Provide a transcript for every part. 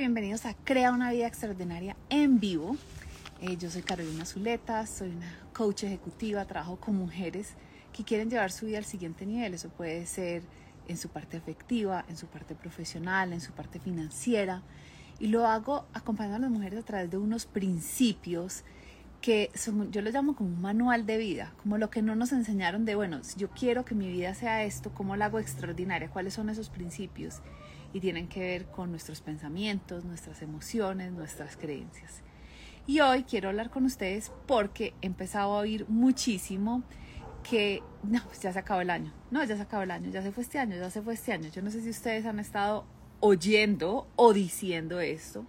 bienvenidos a Crea una vida extraordinaria en vivo. Eh, yo soy Carolina Zuleta, soy una coach ejecutiva, trabajo con mujeres que quieren llevar su vida al siguiente nivel. Eso puede ser en su parte afectiva, en su parte profesional, en su parte financiera. Y lo hago acompañando a las mujeres a través de unos principios que son, yo lo llamo como un manual de vida, como lo que no nos enseñaron de, bueno, si yo quiero que mi vida sea esto, ¿cómo la hago extraordinaria? ¿Cuáles son esos principios? Y tienen que ver con nuestros pensamientos, nuestras emociones, nuestras creencias. Y hoy quiero hablar con ustedes porque he empezado a oír muchísimo que, no, pues ya se acabó el año, no, ya se acabó el año, ya se fue este año, ya se fue este año. Yo no sé si ustedes han estado oyendo o diciendo esto.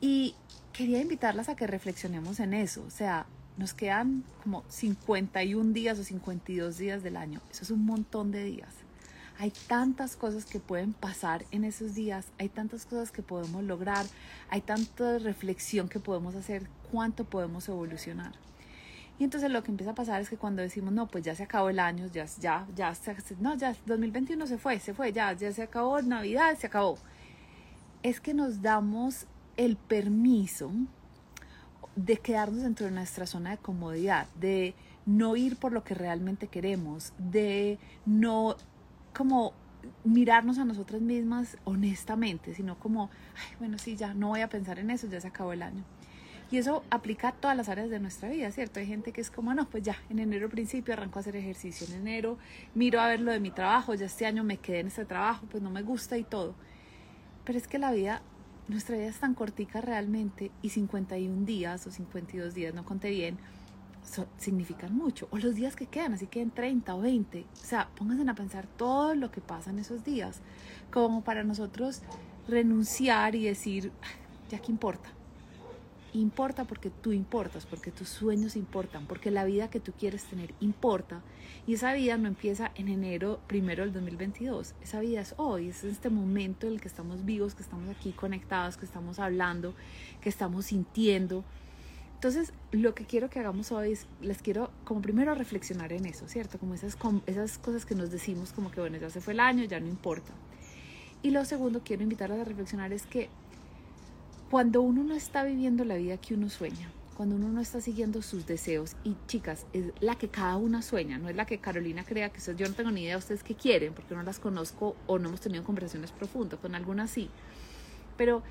Y quería invitarlas a que reflexionemos en eso. O sea, nos quedan como 51 días o 52 días del año. Eso es un montón de días. Hay tantas cosas que pueden pasar en esos días, hay tantas cosas que podemos lograr, hay tanta reflexión que podemos hacer, cuánto podemos evolucionar. Y entonces lo que empieza a pasar es que cuando decimos, no, pues ya se acabó el año, ya, ya, ya, no, ya 2021 se fue, se fue, ya, ya se acabó Navidad, se acabó. Es que nos damos el permiso de quedarnos dentro de nuestra zona de comodidad, de no ir por lo que realmente queremos, de no como mirarnos a nosotras mismas honestamente, sino como, ay, bueno, sí, ya no voy a pensar en eso, ya se acabó el año. Y eso aplica a todas las áreas de nuestra vida, ¿cierto? Hay gente que es como, no, pues ya, en enero principio arranco a hacer ejercicio, en enero miro a ver lo de mi trabajo, ya este año me quedé en este trabajo, pues no me gusta y todo. Pero es que la vida nuestra vida es tan cortica realmente y 51 días o 52 días, no conté bien, significan mucho. O los días que quedan, así que en 30 o 20. O sea, pónganse a pensar todo lo que pasa en esos días, como para nosotros renunciar y decir, ya que importa, importa porque tú importas, porque tus sueños importan, porque la vida que tú quieres tener importa. Y esa vida no empieza en enero primero del 2022. Esa vida es hoy, es este momento en el que estamos vivos, que estamos aquí conectados, que estamos hablando, que estamos sintiendo. Entonces, lo que quiero que hagamos hoy es, les quiero como primero reflexionar en eso, ¿cierto? Como esas, esas cosas que nos decimos como que, bueno, ya se fue el año, ya no importa. Y lo segundo, quiero invitarlas a reflexionar es que cuando uno no está viviendo la vida que uno sueña, cuando uno no está siguiendo sus deseos, y chicas, es la que cada una sueña, no es la que Carolina crea que yo no tengo ni idea de ustedes qué quieren, porque no las conozco o no hemos tenido conversaciones profundas, con algunas sí, pero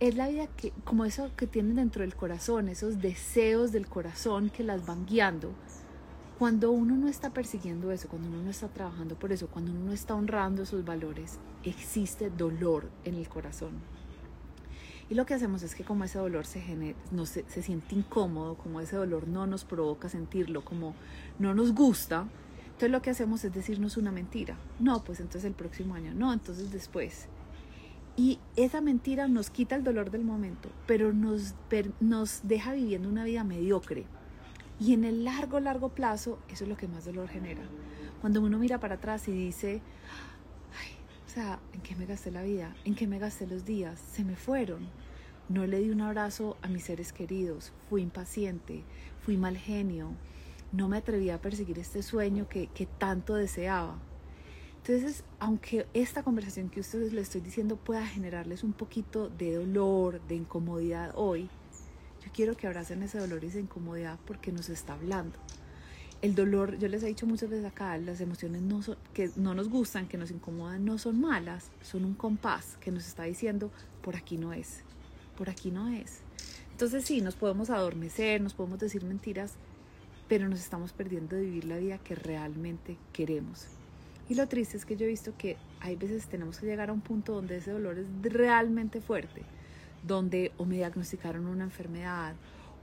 es la vida que, como eso que tienen dentro del corazón, esos deseos del corazón que las van guiando. Cuando uno no está persiguiendo eso, cuando uno no está trabajando por eso, cuando uno no está honrando esos valores, existe dolor en el corazón. Y lo que hacemos es que como ese dolor se, no se, se siente incómodo, como ese dolor no nos provoca sentirlo, como no nos gusta, entonces lo que hacemos es decirnos una mentira. No, pues entonces el próximo año, no, entonces después. Y esa mentira nos quita el dolor del momento, pero nos, nos deja viviendo una vida mediocre. Y en el largo, largo plazo, eso es lo que más dolor genera. Cuando uno mira para atrás y dice, o sea, ¿en qué me gasté la vida? ¿En qué me gasté los días? Se me fueron. No le di un abrazo a mis seres queridos. Fui impaciente. Fui mal genio. No me atreví a perseguir este sueño que, que tanto deseaba. Entonces, aunque esta conversación que ustedes les estoy diciendo pueda generarles un poquito de dolor, de incomodidad hoy, yo quiero que abracen ese dolor y esa incomodidad porque nos está hablando el dolor, yo les he dicho muchas veces acá, las emociones no que no nos gustan, que nos incomodan, no son malas, son un compás que nos está diciendo, por aquí no es, por aquí no es. Entonces sí, nos podemos adormecer, nos podemos decir mentiras, pero nos estamos perdiendo de vivir la vida que realmente queremos. Y lo triste es que yo he visto que hay veces tenemos que llegar a un punto donde ese dolor es realmente fuerte, donde o me diagnosticaron una enfermedad,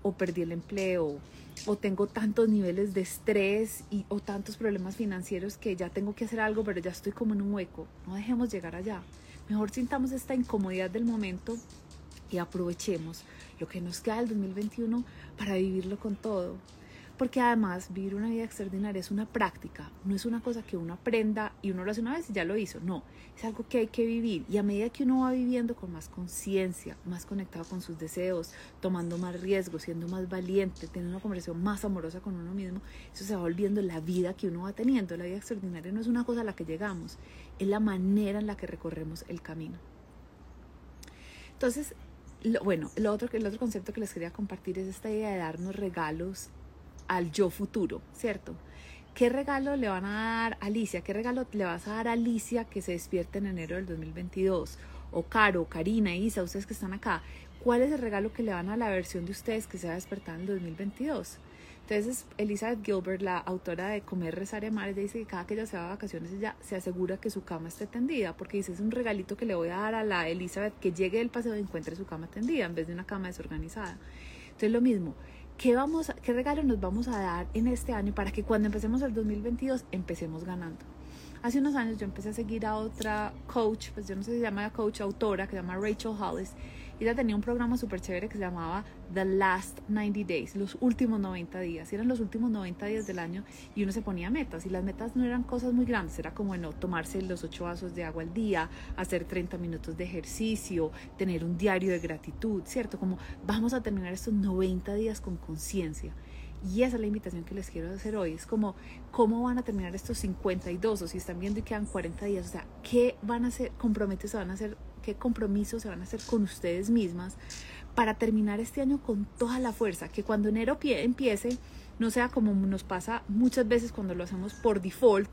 o perdí el empleo, o tengo tantos niveles de estrés y, o tantos problemas financieros que ya tengo que hacer algo, pero ya estoy como en un hueco. No dejemos llegar allá. Mejor sintamos esta incomodidad del momento y aprovechemos lo que nos queda del 2021 para vivirlo con todo. Porque además vivir una vida extraordinaria es una práctica, no es una cosa que uno aprenda y uno lo hace una vez y ya lo hizo, no, es algo que hay que vivir y a medida que uno va viviendo con más conciencia, más conectado con sus deseos, tomando más riesgos, siendo más valiente, teniendo una conversación más amorosa con uno mismo, eso se va volviendo la vida que uno va teniendo. La vida extraordinaria no es una cosa a la que llegamos, es la manera en la que recorremos el camino. Entonces, lo, bueno, lo otro, el otro concepto que les quería compartir es esta idea de darnos regalos al yo futuro, ¿cierto? ¿Qué regalo le van a dar a Alicia? ¿Qué regalo le vas a dar a Alicia que se despierte en enero del 2022? O Caro, Karina, Isa, ustedes que están acá, ¿cuál es el regalo que le van a la versión de ustedes que se va a despertar en el 2022? Entonces, Elizabeth Gilbert, la autora de Comer, Rezar y Amar, dice que cada que ella se va de vacaciones, ella se asegura que su cama esté tendida, porque dice, es un regalito que le voy a dar a la Elizabeth que llegue del paseo y encuentre su cama tendida en vez de una cama desorganizada. Entonces, lo mismo, ¿qué, vamos, ¿qué regalo nos vamos a dar en este año para que cuando empecemos el 2022 empecemos ganando? Hace unos años yo empecé a seguir a otra coach, pues yo no sé si se llama coach, autora, que se llama Rachel Hollis, ella tenía un programa súper chévere que se llamaba The Last 90 Days, los últimos 90 días. Eran los últimos 90 días del año y uno se ponía metas. Y las metas no eran cosas muy grandes, era como, bueno, tomarse los 8 vasos de agua al día, hacer 30 minutos de ejercicio, tener un diario de gratitud, ¿cierto? Como vamos a terminar estos 90 días con conciencia. Y esa es la invitación que les quiero hacer hoy. Es como, ¿cómo van a terminar estos 52? O si están viendo y quedan 40 días, o sea, ¿qué van a hacer? Comprometes van a hacer, qué compromisos se van a hacer con ustedes mismas para terminar este año con toda la fuerza. Que cuando enero empiece, no sea como nos pasa muchas veces cuando lo hacemos por default,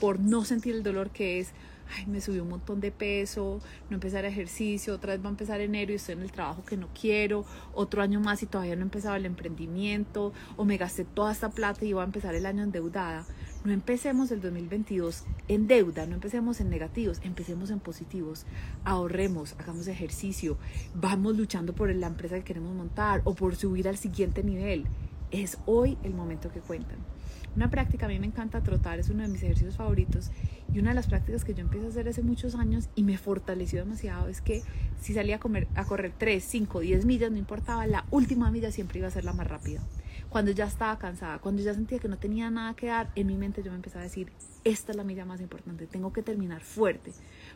por no sentir el dolor que es ay, me subí un montón de peso, no empezar ejercicio, otra vez va a empezar enero y estoy en el trabajo que no quiero, otro año más y todavía no he empezado el emprendimiento, o me gasté toda esta plata y voy a empezar el año endeudada. No empecemos el 2022 en deuda, no empecemos en negativos, empecemos en positivos. Ahorremos, hagamos ejercicio, vamos luchando por la empresa que queremos montar o por subir al siguiente nivel. Es hoy el momento que cuentan. Una práctica, a mí me encanta trotar, es uno de mis ejercicios favoritos. Y una de las prácticas que yo empecé a hacer hace muchos años y me fortaleció demasiado es que si salía a, comer, a correr 3, 5, 10 millas, no importaba, la última milla siempre iba a ser la más rápida. Cuando ya estaba cansada, cuando ya sentía que no tenía nada que dar, en mi mente yo me empezaba a decir, esta es la milla más importante, tengo que terminar fuerte.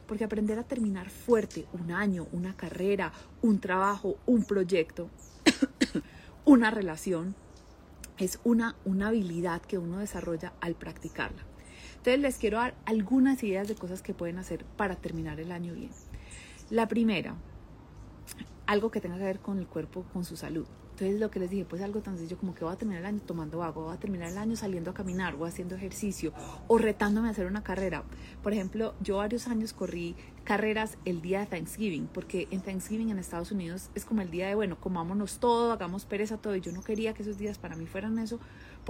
Porque aprender a terminar fuerte un año, una carrera, un trabajo, un proyecto, una relación, es una, una habilidad que uno desarrolla al practicarla. Entonces les quiero dar algunas ideas de cosas que pueden hacer para terminar el año bien. La primera, algo que tenga que ver con el cuerpo, con su salud. Entonces lo que les dije, pues algo tan sencillo como que voy a terminar el año tomando agua, voy a terminar el año saliendo a caminar, o haciendo ejercicio, o retándome a hacer una carrera. Por ejemplo, yo varios años corrí carreras el día de Thanksgiving, porque en Thanksgiving en Estados Unidos es como el día de, bueno, comámonos todo, hagamos pereza todo, y yo no quería que esos días para mí fueran eso,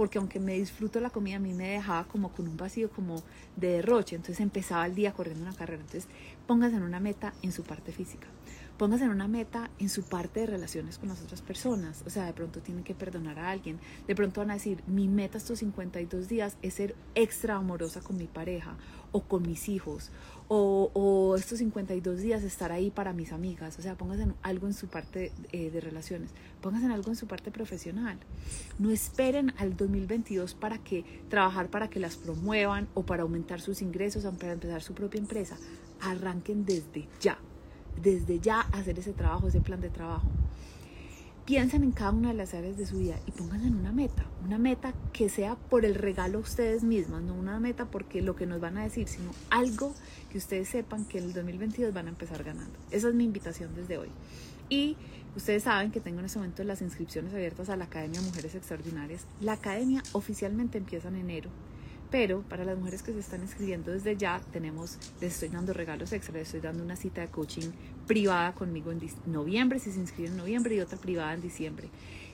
porque aunque me disfruto la comida, a mí me dejaba como con un vacío como de derroche, entonces empezaba el día corriendo una carrera. Entonces pónganse en una meta en su parte física. Póngase en una meta en su parte de relaciones con las otras personas. O sea, de pronto tienen que perdonar a alguien. De pronto van a decir, mi meta estos 52 días es ser extra amorosa con mi pareja o con mis hijos. O, o estos 52 días estar ahí para mis amigas. O sea, póngase en algo en su parte eh, de relaciones. Póngase en algo en su parte profesional. No esperen al 2022 para que trabajar para que las promuevan o para aumentar sus ingresos o para empezar su propia empresa. Arranquen desde ya desde ya hacer ese trabajo, ese plan de trabajo. Piensen en cada una de las áreas de su vida y pónganse en una meta, una meta que sea por el regalo a ustedes mismas, no una meta porque lo que nos van a decir, sino algo que ustedes sepan que en el 2022 van a empezar ganando. Esa es mi invitación desde hoy. Y ustedes saben que tengo en este momento las inscripciones abiertas a la Academia Mujeres Extraordinarias. La academia oficialmente empieza en enero pero para las mujeres que se están inscribiendo desde ya, tenemos, les estoy dando regalos extra, les estoy dando una cita de coaching privada conmigo en noviembre, si se inscriben en noviembre, y otra privada en diciembre.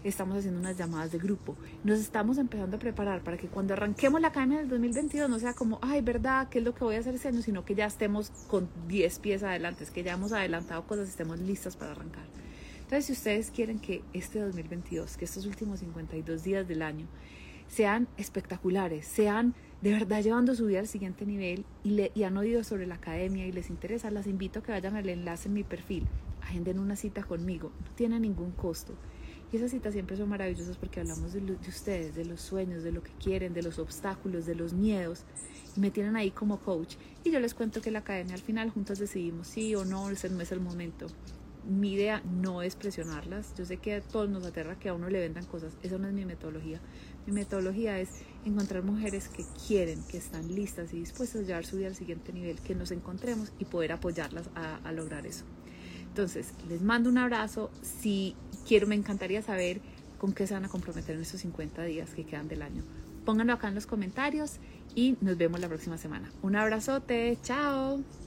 Estamos haciendo unas llamadas de grupo. Nos estamos empezando a preparar para que cuando arranquemos la academia del 2022 no sea como, ay, ¿verdad? ¿Qué es lo que voy a hacer ese año? Sino que ya estemos con 10 pies adelante, es que ya hemos adelantado cosas, estemos listas para arrancar. Entonces, si ustedes quieren que este 2022, que estos últimos 52 días del año, sean espectaculares, sean de verdad llevando su vida al siguiente nivel y, le, y han oído sobre la academia y les interesa, las invito a que vayan al enlace en mi perfil, agenden una cita conmigo, no tiene ningún costo. Y esas citas siempre son maravillosas porque hablamos de, de, ustedes, de los sueños, de lo que quieren, de los obstáculos, de los miedos. Y me tienen ahí como coach. Y yo les cuento que la academia al final juntas decidimos sí o no, ese no es el momento. Mi idea no es presionarlas. Yo sé que a todos nos aterra que a uno le vendan cosas. Esa no es mi metodología. Mi metodología es encontrar mujeres que quieren, que están listas y dispuestas a llevar su vida al siguiente nivel, que nos encontremos y poder apoyarlas a, lograr eso. Entonces, les mando un abrazo. Si quiero, me encantaría saber con qué se van a comprometer en estos 50 días que quedan del año. Pónganlo acá en los comentarios y nos vemos la próxima semana. Un abrazote, chao.